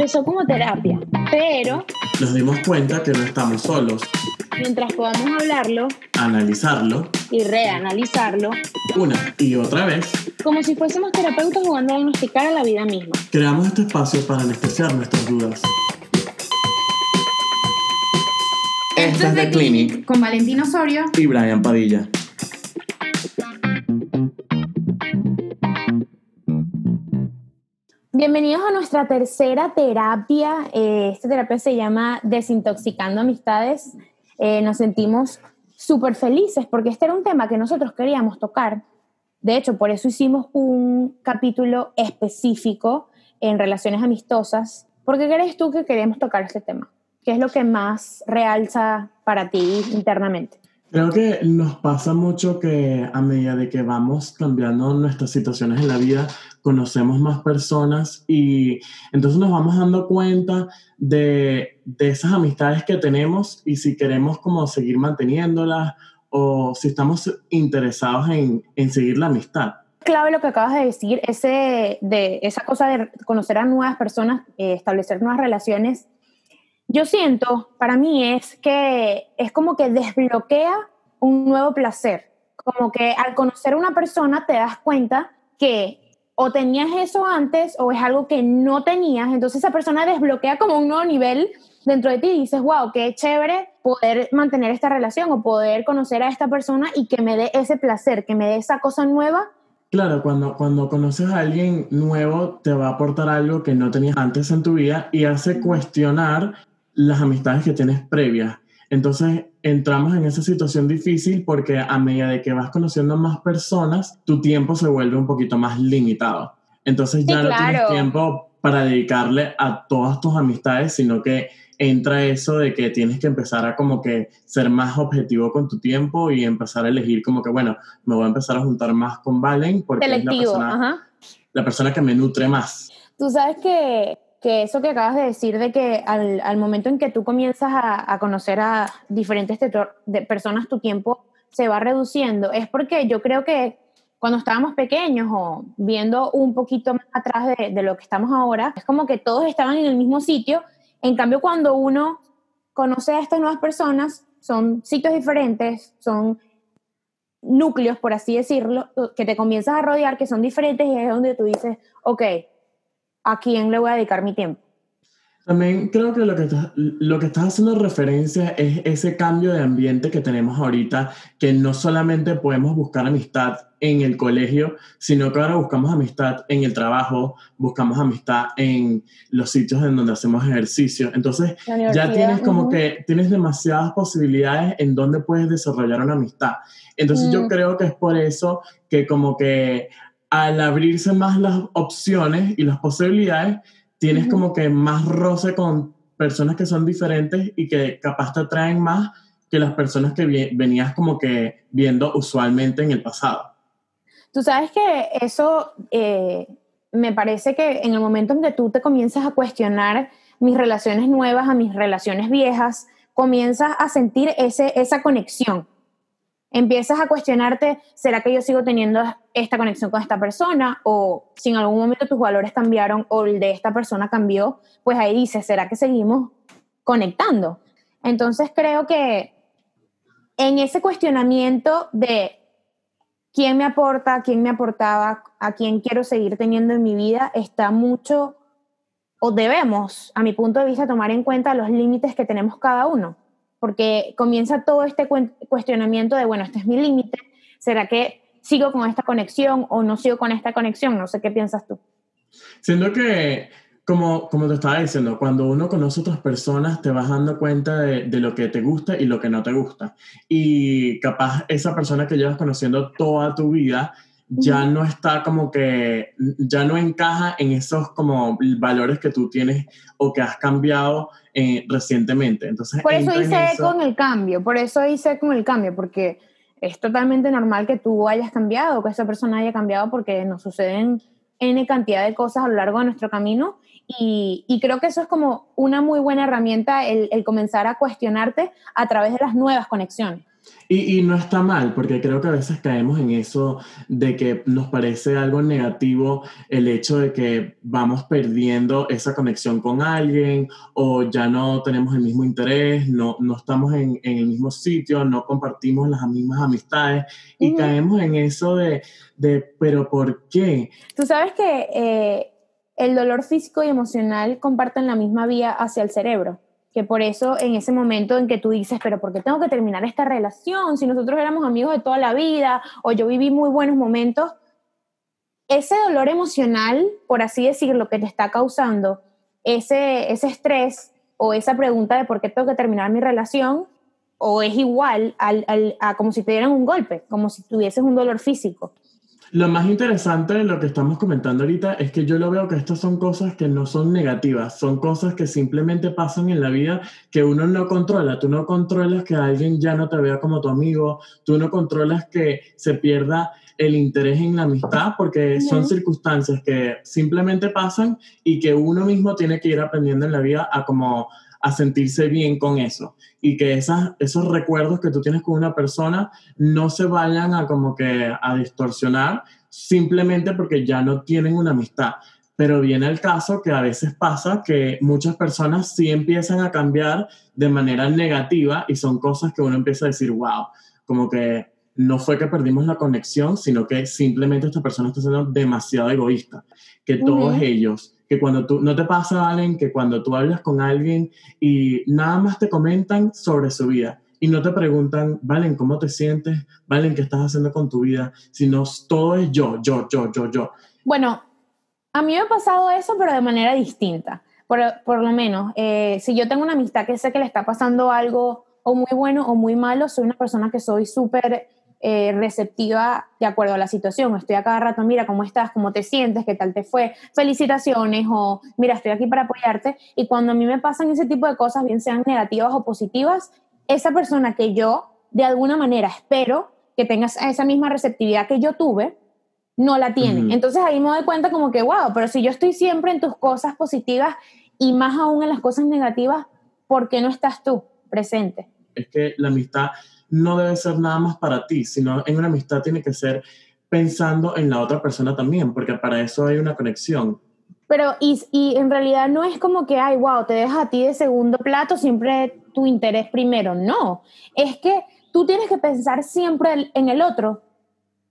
Empezó como terapia, pero Nos dimos cuenta que no estamos solos. mientras podamos hablarlo Analizarlo y reanalizarlo, una y otra vez, como si fuésemos terapeutas jugando a diagnosticar a la vida misma. creamos este espacio para anestesiar nuestras dudas. Esta es The Clinic con Valentín Osorio. y Brian Padilla. Bienvenidos a nuestra tercera terapia. Eh, esta terapia se llama Desintoxicando Amistades. Eh, nos sentimos súper felices porque este era un tema que nosotros queríamos tocar. De hecho, por eso hicimos un capítulo específico en relaciones amistosas. ¿Por qué crees tú que queremos tocar este tema? ¿Qué es lo que más realza para ti internamente? Creo que nos pasa mucho que a medida de que vamos cambiando nuestras situaciones en la vida, conocemos más personas y entonces nos vamos dando cuenta de, de esas amistades que tenemos y si queremos como seguir manteniéndolas o si estamos interesados en, en seguir la amistad. clave lo que acabas de decir, ese, de, esa cosa de conocer a nuevas personas, eh, establecer nuevas relaciones. Yo siento, para mí es que es como que desbloquea un nuevo placer. Como que al conocer a una persona te das cuenta que o tenías eso antes o es algo que no tenías, entonces esa persona desbloquea como un nuevo nivel dentro de ti y dices, wow, qué chévere poder mantener esta relación o poder conocer a esta persona y que me dé ese placer, que me dé esa cosa nueva Claro, cuando, cuando conoces a alguien nuevo te va a aportar algo que no tenías antes en tu vida y hace cuestionar las amistades que tienes previas. Entonces entramos en esa situación difícil porque a medida de que vas conociendo más personas, tu tiempo se vuelve un poquito más limitado. Entonces ya Sí, no tienes tiempo para dedicarle a todas tus amistades, sino que entra eso de que tienes que empezar a como que ser más objetivo con tu tiempo y empezar a elegir como que, bueno, me voy a empezar a juntar más con Valen porque es la persona, Ajá. la persona que me nutre más. Tú sabes que, que eso que acabas de decir de que al, al momento en que tú comienzas a, a conocer a diferentes de personas, tu tiempo se va reduciendo. Es porque yo creo que cuando estábamos pequeños o viendo un poquito más atrás de, de lo que estamos ahora, es como que todos estaban en el mismo sitio. En cambio, cuando uno conoce a estas nuevas personas, son sitios diferentes, son núcleos, por así decirlo, que te comienzas a rodear, que son diferentes y es donde tú dices, ok, ¿a quién le voy a dedicar mi tiempo? También creo que lo que, estás, lo que estás haciendo referencia es ese cambio de ambiente que tenemos ahorita, que no solamente podemos buscar amistad en el colegio, sino que ahora buscamos amistad en el trabajo, buscamos amistad en los sitios en donde hacemos ejercicio. Entonces, ya tienes como que tienes demasiadas posibilidades en donde puedes desarrollar una amistad. Entonces yo Mm. creo que es por eso que como que al abrirse más las opciones y las posibilidades, tienes como que más roce con personas que son diferentes y que capaz te atraen más que las personas que venías como que viendo usualmente en el pasado. Tú sabes que eso eh, me parece que en el momento en que tú te comienzas a cuestionar mis relaciones nuevas a mis relaciones viejas, comienzas a sentir ese, esa conexión. Empiezas a cuestionarte, ¿será que yo sigo teniendo esta conexión con esta persona? O si en algún momento tus valores cambiaron o el de esta persona cambió, pues ahí dices, ¿será que seguimos conectando? Entonces creo que en ese cuestionamiento de quién me aporta, quién me aportaba, a quién quiero seguir teniendo en mi vida, está mucho, o debemos, a mi punto de vista, tomar en cuenta los límites que tenemos cada uno, porque comienza todo este cuestionamiento de, bueno, este es mi límite, ¿será que sigo con esta conexión o no sigo con esta conexión? No sé qué piensas tú. Siento que, como, como te estaba diciendo, cuando uno conoce otras personas, te vas dando cuenta de, de lo que te gusta y lo que no te gusta. Y capaz esa persona que llevas conociendo toda tu vida ya no está como que, ya no encaja en esos como valores que tú tienes o que has cambiado eh, recientemente. Entonces, Por eso en hice eso- con el cambio, por eso hice con el cambio, porque es totalmente normal que tú hayas cambiado, que esa persona haya cambiado, porque nos suceden N cantidad de cosas a lo largo de nuestro camino. Y, y creo que eso es como una muy buena herramienta, el, el comenzar a cuestionarte a través de las nuevas conexiones. Y, no está mal, porque creo que a veces caemos en eso de que nos parece algo negativo el hecho de que vamos perdiendo esa conexión con alguien o ya no tenemos el mismo interés, no, no estamos en, el mismo sitio, no compartimos las mismas amistades y caemos en eso de, de, pero ¿por qué? Tú sabes que eh, el dolor físico y emocional comparten la misma vía hacia el cerebro que por eso en ese momento en que tú dices, pero ¿por qué tengo que terminar esta relación si nosotros éramos amigos de toda la vida o yo viví muy buenos momentos? Ese dolor emocional, por así decirlo, que te está causando ese, ese estrés o esa pregunta de por qué tengo que terminar mi relación, o es igual al, al, a como si te dieran un golpe, como si tuvieses un dolor físico. Lo más interesante de lo que estamos comentando ahorita es que yo lo veo que estas son cosas que no son negativas, son cosas que simplemente pasan en la vida que uno no controla. Tú no controlas que alguien ya no te vea como tu amigo, tú no controlas que se pierda el interés en la amistad porque son circunstancias que simplemente pasan y que uno mismo tiene que ir aprendiendo en la vida a como a sentirse bien con eso y que esas, esos recuerdos que tú tienes con una persona no se vayan a como que a distorsionar simplemente porque ya no tienen una amistad. Pero viene el caso que a veces pasa que muchas personas sí empiezan a cambiar de manera negativa y son cosas que uno empieza a decir, wow, como que no fue que perdimos la conexión, sino que simplemente esta persona está siendo demasiado egoísta, que todos ellos que cuando tú, no te pasa, Valen, que cuando tú hablas con alguien y nada más te comentan sobre su vida y no te preguntan, Valen, ¿cómo te sientes? Valen, ¿qué estás haciendo con tu vida? Sino todo es yo, yo, yo, yo, yo. Bueno, a mí me ha pasado eso, pero de manera distinta. Por, por lo menos, eh, si yo tengo una amistad que sé que le está pasando algo o muy bueno o muy malo, soy una persona que soy súper eh, receptiva de acuerdo a la situación. Estoy a cada rato, mira, ¿cómo estás? ¿Cómo te sientes? ¿Qué tal te fue? Felicitaciones o mira, estoy aquí para apoyarte. Y cuando a mí me pasan ese tipo de cosas, bien sean negativas o positivas, esa persona que yo de alguna manera espero que tenga esa misma receptividad que yo tuve, no la tiene. Entonces ahí me doy cuenta como que, wow, pero si yo estoy siempre en tus cosas positivas y más aún en las cosas negativas, ¿por qué no estás tú presente? Es que la amistad no debe ser nada más para ti, sino en una amistad tiene que ser pensando en la otra persona también, porque para eso hay una conexión. Pero, y, y en realidad no es como que, ay, wow, te dejas a ti de segundo plato, siempre tu interés primero. No, es que tú tienes que pensar siempre en el otro,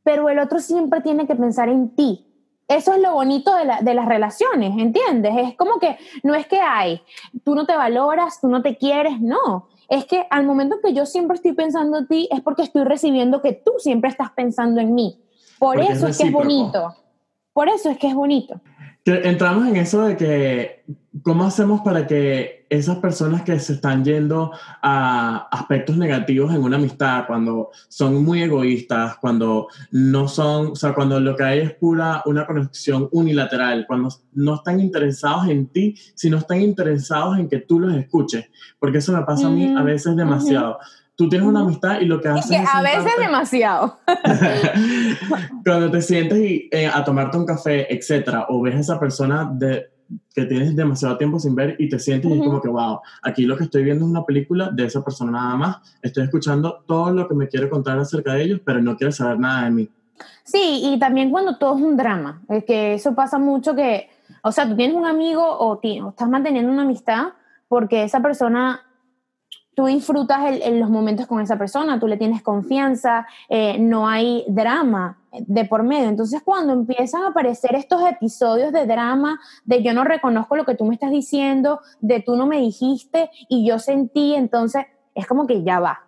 pero el otro siempre tiene que pensar en ti. Eso es lo bonito de, la, de, las relaciones, ¿entiendes? Es como que no es que hay, tú no te valoras, tú no te quieres, no es que al momento que yo siempre estoy pensando en ti, es porque estoy recibiendo que tú siempre estás pensando en mí. Por eso es, que es bonito. Por eso es que es bonito. Entramos en eso de que, ¿cómo hacemos para que esas personas que se están yendo a aspectos negativos en una amistad, cuando son muy egoístas, cuando no son, o sea, cuando lo que hay es pura una conexión unilateral, cuando no están interesados en ti, sino están interesados en que tú los escuches? Porque eso me pasa a mí a veces demasiado tú tienes una amistad y lo que haces es... Que a veces demasiado. Cuando te sientes y, eh, a tomarte un café, etcétera, o ves a esa persona de, que tienes demasiado tiempo sin ver y te sientes y es como que, wow, aquí lo que estoy viendo es una película de esa persona nada más. Estoy escuchando todo lo que me quiere contar acerca de ellos, pero no quiere saber nada de mí. Sí, y también cuando todo es un drama, es que eso pasa mucho que, o sea, tú tienes un amigo o, o estás manteniendo una amistad porque esa persona tú disfrutas los momentos con esa persona, tú le tienes confianza, eh, no hay drama de por medio. Entonces, cuando empiezan a aparecer estos episodios de drama, de yo no reconozco lo que tú me estás diciendo, de tú no me dijiste y yo sentí, entonces es como que ya va.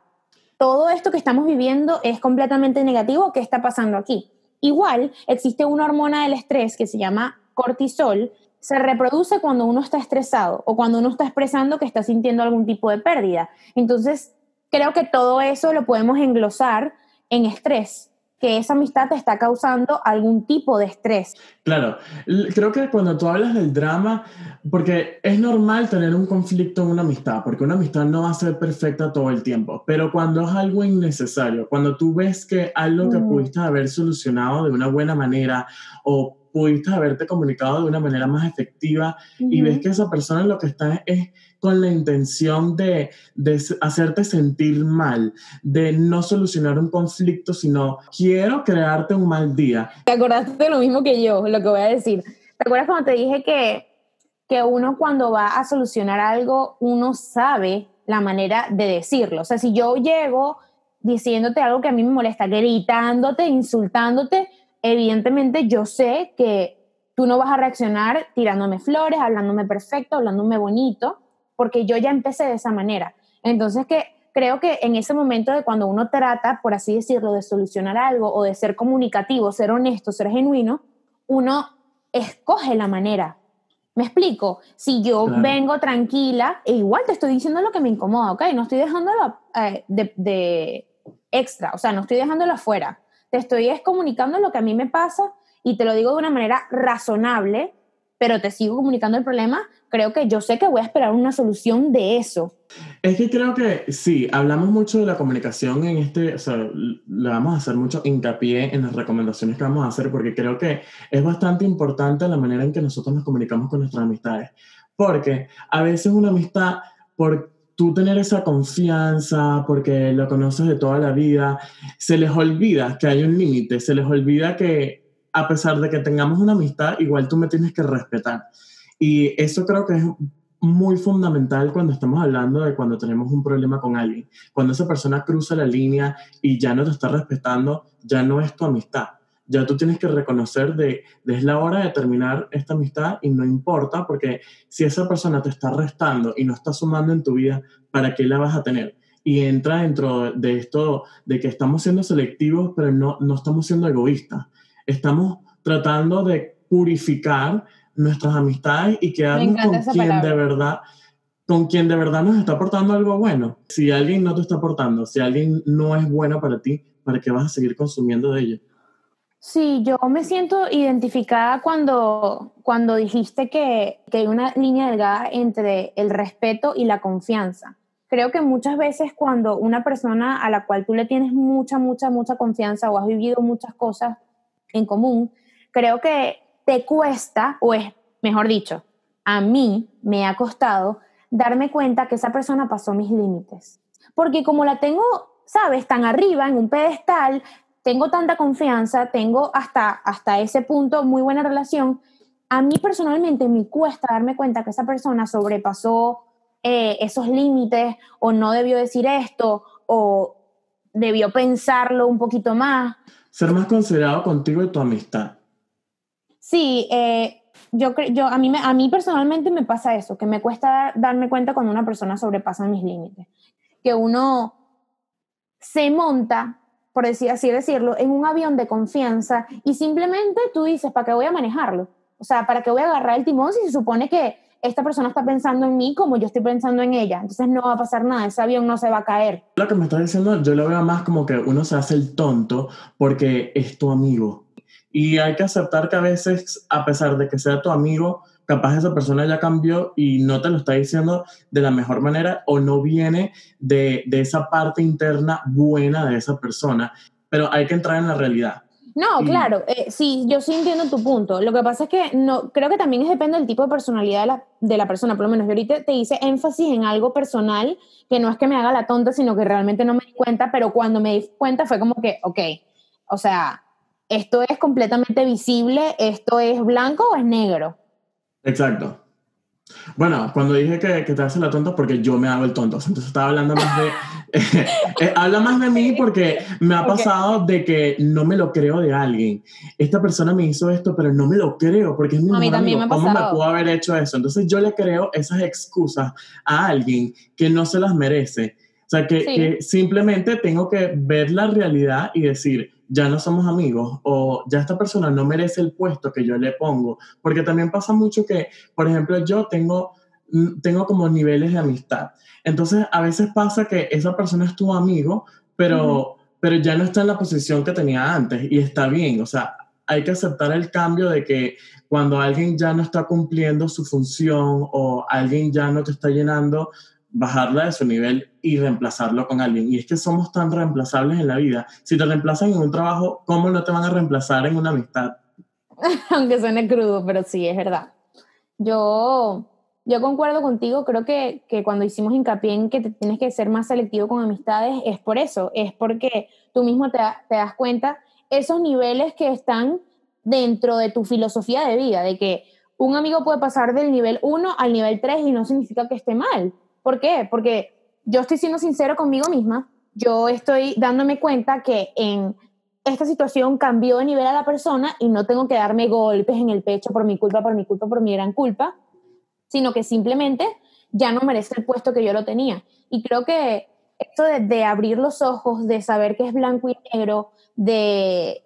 Todo esto que estamos viviendo es completamente negativo. ¿Qué está pasando aquí? Igual existe una hormona del estrés que se llama cortisol, se reproduce cuando uno está estresado o cuando uno está expresando que está sintiendo algún tipo de pérdida. Entonces, creo que todo eso lo podemos englosar en estrés que esa amistad te está causando algún tipo de estrés. Claro, creo que cuando tú hablas del drama, porque es normal tener un conflicto en una amistad, porque una amistad no va a ser perfecta todo el tiempo, pero cuando es algo innecesario, cuando tú ves que algo que pudiste haber solucionado de una buena manera o pudiste haberte comunicado de una manera más efectiva y ves que esa persona lo que está es con la intención de, de, hacerte sentir mal, de no solucionar un conflicto, sino quiero crearte un mal día. Te acordaste de lo mismo que yo, lo que voy a decir. ¿Te acuerdas cuando te dije que, que uno cuando va a solucionar algo, uno sabe la manera de decirlo? O sea, si yo llego diciéndote algo que a mí me molesta, gritándote, insultándote, evidentemente yo sé que tú no vas a reaccionar tirándome flores, hablándome perfecto, hablándome bonito, porque yo ya empecé de esa manera. Entonces que creo que en ese momento de cuando uno trata, por así decirlo, de solucionar algo o de ser comunicativo, ser honesto, ser genuino, uno escoge la manera. ¿Me explico? Si yo vengo tranquila, e igual te estoy diciendo lo que me incomoda, ¿ok? No estoy dejándolo eh, de, de, extra, o sea, no estoy dejándolo afuera. Te estoy es comunicando lo que a mí me pasa y te lo digo de una manera razonable, pero te sigo comunicando el problema, creo que yo sé que voy a esperar una solución de eso. Es que creo que sí, hablamos mucho de la comunicación en este, o sea, le vamos a hacer mucho hincapié en las recomendaciones que vamos a hacer porque creo que es bastante importante la manera en que nosotros nos comunicamos con nuestras amistades. Porque a veces una amistad, por tú tener esa confianza, porque lo conoces de toda la vida, se les olvida que hay un límite, se les olvida que a pesar de que tengamos una amistad, igual tú me tienes que respetar. Y eso creo que es muy fundamental cuando estamos hablando de cuando tenemos un problema con alguien. Cuando esa persona cruza la línea y ya no te está respetando, ya no es tu amistad. Ya tú tienes que reconocer de, de es la hora de terminar esta amistad y no importa porque si esa persona te está restando y no está sumando en tu vida, ¿para qué la vas a tener? Y entra dentro de esto de que estamos siendo selectivos, pero no, no estamos siendo egoístas estamos tratando de purificar nuestras amistades y quedarnos con quien de verdad con quien de verdad nos está aportando algo bueno. Si alguien no te está aportando, si alguien no es bueno para ti, ¿para qué vas a seguir consumiendo de ella? Sí, yo me siento identificada cuando, cuando dijiste que, que hay una línea delgada entre el respeto y la confianza. Creo que muchas veces cuando una persona a la cual tú le tienes mucha, mucha, mucha confianza o has vivido muchas cosas en común, creo que te cuesta, o es, mejor dicho, a mí me ha costado darme cuenta que esa persona pasó mis límites. Porque como la tengo, sabes, tan arriba, en un pedestal, tengo tanta confianza, tengo hasta, hasta ese punto muy buena relación, a mí personalmente me cuesta darme cuenta que esa persona sobrepasó eh, esos límites o no debió decir esto o debió pensarlo un poquito más ser más considerado contigo y tu amistad. Sí, eh, yo, yo a, mí, a mí personalmente me pasa eso, que me cuesta darme cuenta cuando una persona sobrepasa mis límites. Que uno se monta, por así decirlo, en un avión de confianza y simplemente tú dices, ¿para qué voy a manejarlo? O sea, ¿para qué voy a agarrar el timón si se supone que esta persona está pensando en mí como yo estoy pensando en ella. Entonces no va a pasar nada, ese avión no se va a caer. Lo que me estás diciendo, yo lo veo más como que uno se hace el tonto porque es tu amigo. Y hay que aceptar que a veces, a pesar de que sea tu amigo, capaz esa persona ya cambió y no te lo está diciendo de la mejor manera o no viene de, de esa parte interna buena de esa persona. Pero hay que entrar en la realidad. No, claro, eh, sí, yo sí entiendo tu punto. Lo que pasa es que no, creo que también depende del tipo de personalidad de la, de la, persona. Por lo menos yo ahorita te hice énfasis en algo personal que no es que me haga la tonta, sino que realmente no me di cuenta, pero cuando me di cuenta fue como que, ok, o sea, esto es completamente visible, esto es blanco o es negro. Exacto. Bueno, cuando dije que, que te hace la tonta, porque yo me hago el tonto. Entonces estaba hablando más de. Eh, habla más de mí porque me ha pasado de que no me lo creo de alguien. Esta persona me hizo esto, pero no me lo creo porque es mi a mí también Me ha ¿Cómo me pudo haber hecho eso? Entonces yo le creo esas excusas a alguien que no se las merece. O sea, que, que simplemente tengo que ver la realidad y decir, ya no somos amigos o ya esta persona no merece el puesto que yo le pongo. Porque también pasa mucho que, por ejemplo, yo tengo, mm, tengo como niveles de amistad. Entonces, a veces pasa que esa persona es tu amigo, pero, pero ya no está en la posición que tenía antes y está bien. O sea, hay que aceptar el cambio de que cuando alguien ya no está cumpliendo su función o alguien ya no te está llenando, bajarla de su nivel y reemplazarlo con alguien. Y es que somos tan reemplazables en la vida. Si te reemplazan en un trabajo, ¿cómo no te van a reemplazar en una amistad? aunque suene crudo, pero sí, es verdad. Yo, yo concuerdo contigo, creo que, que cuando hicimos hincapié en que te tienes que ser más selectivo con amistades, es por eso, es porque tú mismo te, te das cuenta esos niveles que están dentro de tu filosofía de vida, de que un amigo puede pasar del nivel 1 al nivel 3 y no significa que esté mal. ¿Por qué? Porque yo estoy siendo sincero conmigo misma, yo estoy dándome cuenta que en esta situación cambió de nivel a la persona y no tengo que darme golpes en el pecho por mi culpa, por mi culpa, por mi gran culpa, sino que simplemente ya no merece el puesto que yo lo tenía. Y creo que esto de, abrir los ojos, de saber que es blanco y negro, de,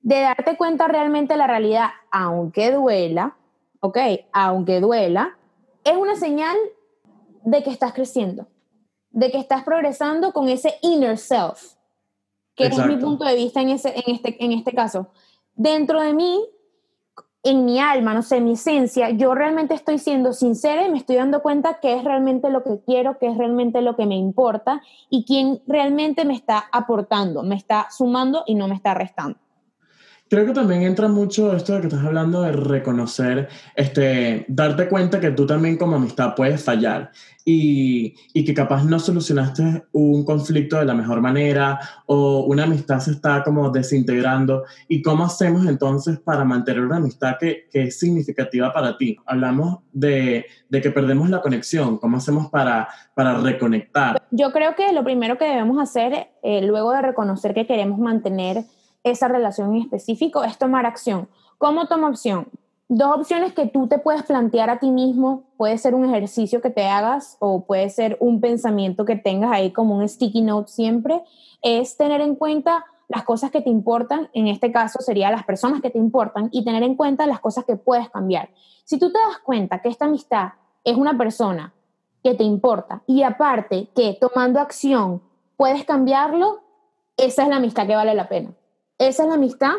de darte cuenta realmente de la realidad, aunque duela, ¿ok? Aunque duela, es una señal de que estás creciendo, de que estás progresando con ese inner self, que es mi punto de vista en, ese, en, este, en este caso. Dentro de mí, en mi alma, no sé, mi esencia, yo realmente estoy siendo sincera y me estoy dando cuenta qué es realmente lo que quiero, qué es realmente lo que me importa y quién realmente me está aportando, me está sumando y no me está restando. Creo que también entra mucho esto de que estás hablando de reconocer, este, darte cuenta que tú también como amistad puedes fallar y, y, que capaz no solucionaste un conflicto de la mejor manera o una amistad se está como desintegrando. ¿Y cómo hacemos entonces para mantener una amistad que, que es significativa para ti? Hablamos de, de, que perdemos la conexión. ¿Cómo hacemos para, para reconectar? Yo creo que lo primero que debemos hacer, eh, luego de reconocer que queremos mantener esa relación en específico es tomar acción. ¿Cómo toma opción? Dos opciones que tú te puedes plantear a ti mismo, puede ser un ejercicio que te hagas o puede ser un pensamiento que tengas ahí como un sticky note siempre, es tener en cuenta las cosas que te importan, en este caso serían las personas que te importan, y tener en cuenta las cosas que puedes cambiar. Si tú te das cuenta que esta amistad es una persona que te importa y aparte que tomando acción puedes cambiarlo, esa es la amistad que vale la pena esa es la amistad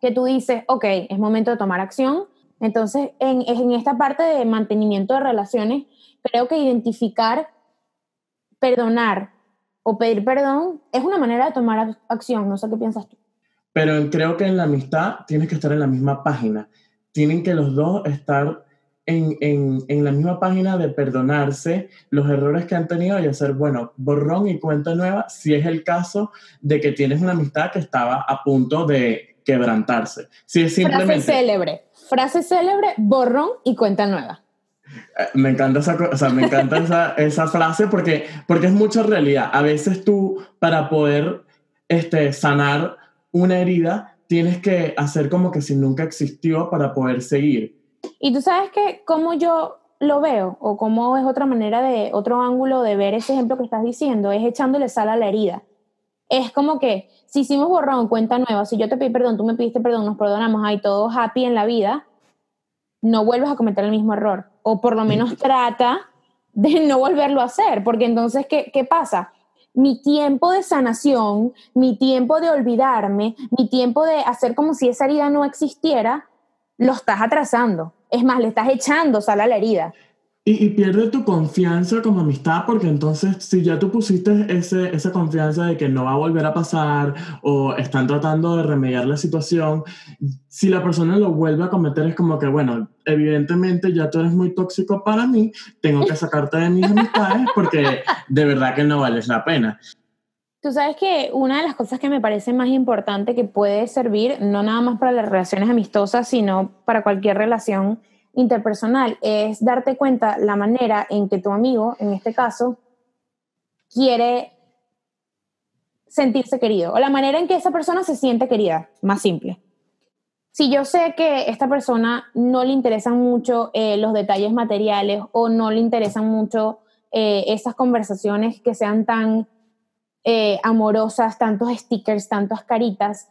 que tú dices, ok, es momento de tomar acción. Entonces, en, en esta parte de mantenimiento de relaciones, creo que identificar, perdonar o pedir perdón es una manera de tomar acción. No sé qué piensas tú. Pero creo que en la amistad tienes que estar en la misma página. Tienen que los dos estar en, en, en, la misma página de perdonarse los errores que han tenido y hacer, bueno, borrón y cuenta nueva, si es el caso de que tienes una amistad que estaba a punto de quebrantarse. Si es simplemente... Frase célebre, frase célebre, borrón y cuenta nueva. Eh, me encanta esa, o sea, me encanta esa, esa, frase porque, porque es mucha realidad. A veces tú, para poder este, sanar una herida, tienes que hacer como que si nunca existió para poder seguir. Y tú sabes que cómo yo lo veo o cómo es otra manera de, otro ángulo de ver ese ejemplo que estás diciendo, es echándole sal a la herida. Es como que si hicimos borrón, cuenta nueva, si yo te pedí perdón, tú me pidiste perdón, nos perdonamos, hay todo happy en la vida, no vuelves a cometer el mismo error. O por lo menos trata de no volverlo a hacer, porque entonces, ¿qué, qué pasa? mi tiempo de sanación, mi tiempo de olvidarme, mi tiempo de hacer como si esa herida no existiera, lo estás atrasando. Es más, le estás echando sal a la herida. Y, pierde tu confianza como amistad porque entonces si ya tú pusiste ese, esa confianza de que no va a volver a pasar o están tratando de remediar la situación, si la persona lo vuelve a cometer es como que, bueno, evidentemente ya tú eres muy tóxico para mí, tengo que sacarte de mis amistades porque de verdad que no vales la pena. Tú sabes que una de las cosas que me parece más importante que puede servir, no nada más para las relaciones amistosas, sino para cualquier relación interpersonal, es darte cuenta la manera en que tu amigo, en este caso, quiere sentirse querido o la manera en que esa persona se siente querida, más simple. Si yo sé que esta persona no le interesan mucho eh, los detalles materiales o no le interesan mucho eh, esas conversaciones que sean tan eh, amorosas, tantos stickers, tantas caritas.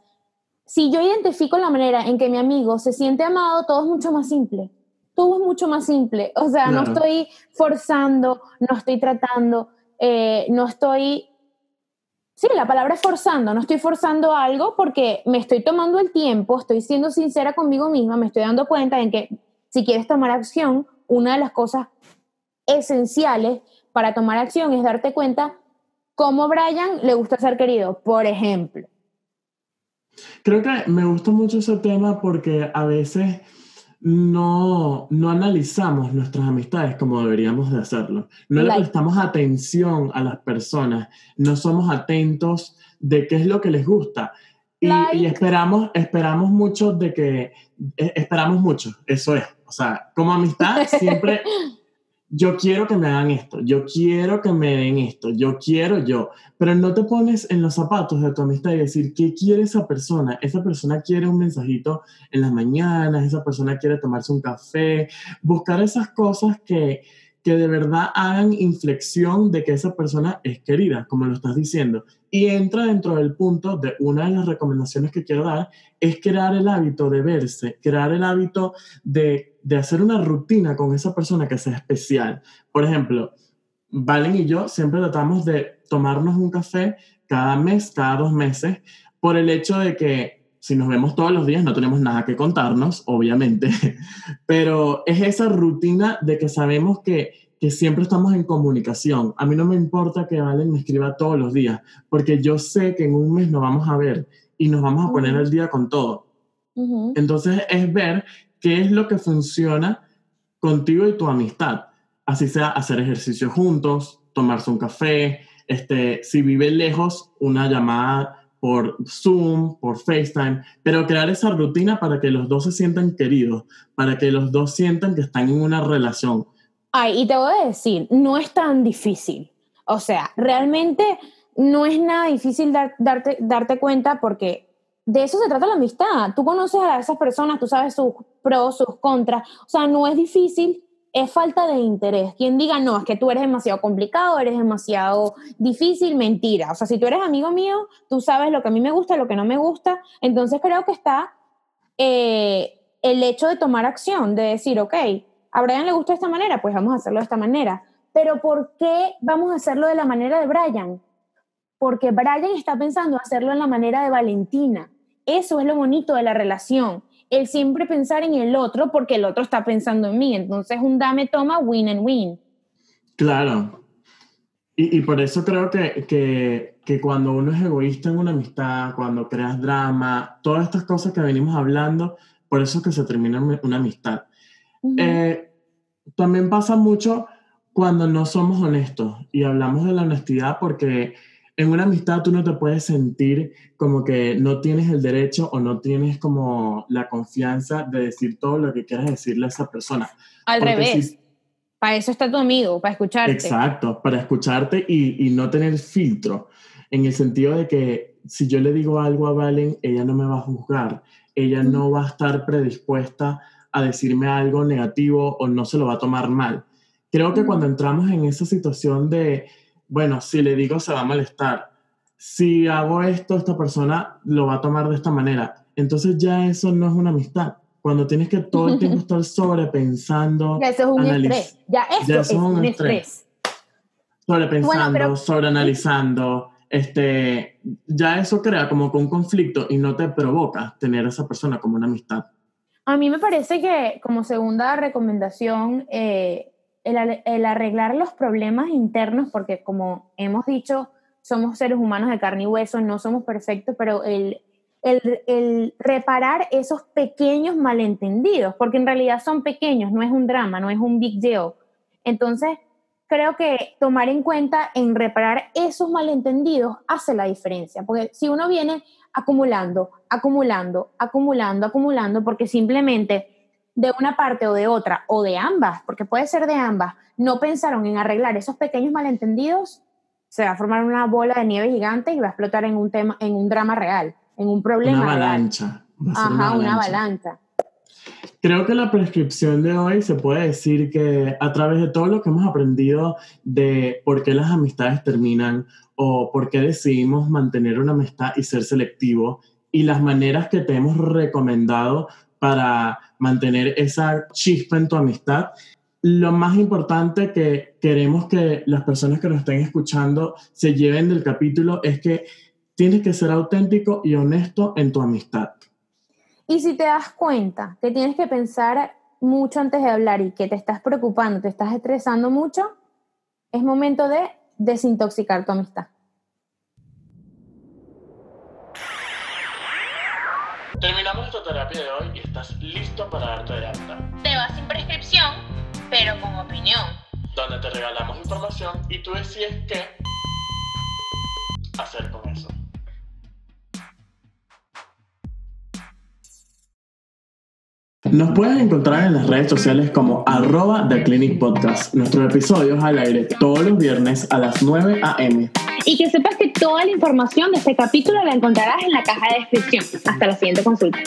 Si yo identifico la manera en que mi amigo se siente amado, todo es mucho más simple. Todo es mucho más simple. O sea, no estoy forzando, no estoy tratando, eh, no estoy... Sí, la palabra es forzando, no estoy forzando algo porque me estoy tomando el tiempo, estoy siendo sincera conmigo misma, me estoy dando cuenta en que si quieres tomar acción, una de las cosas esenciales para tomar acción es darte cuenta cómo Brian le gusta ser querido, por ejemplo. Creo que me gusta mucho ese tema porque a veces no, no analizamos nuestras amistades como deberíamos de hacerlo. No le prestamos atención a las personas, no somos atentos de qué es lo que les gusta. Y, y, esperamos, esperamos mucho de que, e, esperamos mucho, eso es. O sea, como amistad siempre yo quiero que me hagan esto, yo quiero que me den esto, yo quiero yo, pero no te pones en los zapatos de tu amistad y decir, ¿qué quiere esa persona? Esa persona quiere un mensajito en las mañanas, esa persona quiere tomarse un café, buscar esas cosas que, que de verdad hagan inflexión de que esa persona es querida, como lo estás diciendo. Y entra dentro del punto de una de las recomendaciones que quiero dar, es crear el hábito de verse, crear el hábito de, de hacer una rutina con esa persona que sea especial. Por ejemplo, Valen y yo siempre tratamos de tomarnos un café cada mes, cada dos meses, por el hecho de que si nos vemos todos los días no tenemos nada que contarnos, obviamente, pero es esa rutina de que sabemos que que siempre estamos en comunicación. A mí no me importa que Valen me escriba todos los días, porque yo sé que en un mes nos vamos a ver y nos vamos a poner al día con todo. Entonces es ver qué es lo que funciona contigo y tu amistad. Así sea hacer ejercicio juntos, tomarse un café, este, si vive lejos, una llamada por Zoom, por FaceTime, pero crear esa rutina para que los dos se sientan queridos, para que los dos sientan que están en una relación Ay, y te voy a decir, no es tan difícil. O sea, realmente no es nada difícil darte, darte cuenta porque de eso se trata la amistad. Tú conoces a esas personas, tú sabes sus pros, sus contras. O sea, no es difícil, es falta de interés. Quien diga, no, es que tú eres demasiado complicado, eres demasiado difícil, mentira. O sea, si tú eres amigo mío, tú sabes lo que a mí me gusta, lo que no me gusta. Entonces creo que está eh, el hecho de tomar acción, de decir, ok, a Brian le gusta esta manera, pues vamos a hacerlo de esta manera. Pero ¿por qué vamos a hacerlo de la manera de Brian? Porque Brian está pensando hacerlo en la manera de Valentina. Eso es lo bonito de la relación. El siempre pensar en el otro porque el otro está pensando en mí. Entonces un dame toma win and win. Claro. Y, por eso creo que, que, que, cuando uno es egoísta en una amistad, cuando creas drama, todas estas cosas que venimos hablando, por eso es que se termina una amistad. Eh, también pasa mucho cuando no somos honestos y hablamos de la honestidad porque en una amistad tú no te puedes sentir como que no tienes el derecho o no tienes como la confianza de decir todo lo que quieras decirle a esa persona. Al revés. para eso está tu amigo, para escucharte. Exacto, para escucharte y, y, no tener filtro. En el sentido de que si yo le digo algo a Valen, ella no me va a juzgar, ella no va a estar predispuesta a decirme algo negativo o no se lo va a tomar mal. Creo que cuando entramos en esa situación de, bueno, si le digo se va a molestar, si hago esto, esta persona lo va a tomar de esta manera, entonces ya eso no es una amistad. Cuando tienes que todo el tiempo estar sobrepensando. Ya eso es un estrés. Ya esto es, un estrés. Sobrepensando, sobreanalizando. Este, ya eso crea como que un conflicto y no te provoca tener a esa persona como una amistad. A mí me parece que como segunda recomendación, eh, el, arreglar los problemas internos, porque como hemos dicho, somos seres humanos de carne y hueso, no somos perfectos, pero el, el, reparar esos pequeños malentendidos, porque en realidad son pequeños, no es un drama, no es un big deal. Entonces, creo que tomar en cuenta en reparar esos malentendidos hace la diferencia, porque si uno viene acumulando, acumulando, acumulando, acumulando, porque simplemente de una parte o de otra, o de ambas, porque puede ser de ambas, no pensaron en arreglar esos pequeños malentendidos, se va a formar una bola de nieve gigante y va a explotar en un tema, en un drama real, en un problema. Una avalancha. Ajá, una avalancha. Creo que la prescripción de hoy se puede decir que a través de todo lo que hemos aprendido de por qué las amistades terminan o por qué decidimos mantener una amistad y ser selectivo y las maneras que te hemos recomendado para mantener esa chispa en tu amistad, lo más importante que queremos que las personas que nos estén escuchando se lleven del capítulo es que tienes que ser auténtico y honesto en tu amistad. Y si te das cuenta que tienes que pensar mucho antes de hablar y que te estás preocupando, te estás estresando mucho, es momento de desintoxicar tu amistad. terapia de hoy y estás listo para darte de alta. Te vas sin prescripción, pero con opinión. Donde te regalamos información y tú decides qué hacer con eso. Nos puedes encontrar en las redes sociales como arroba The Podcast. Nuestros episodios al aire todos los viernes a las 9 a.m. Y que sepas que toda la información de este capítulo la encontrarás en la caja de descripción. Hasta la siguiente consulta.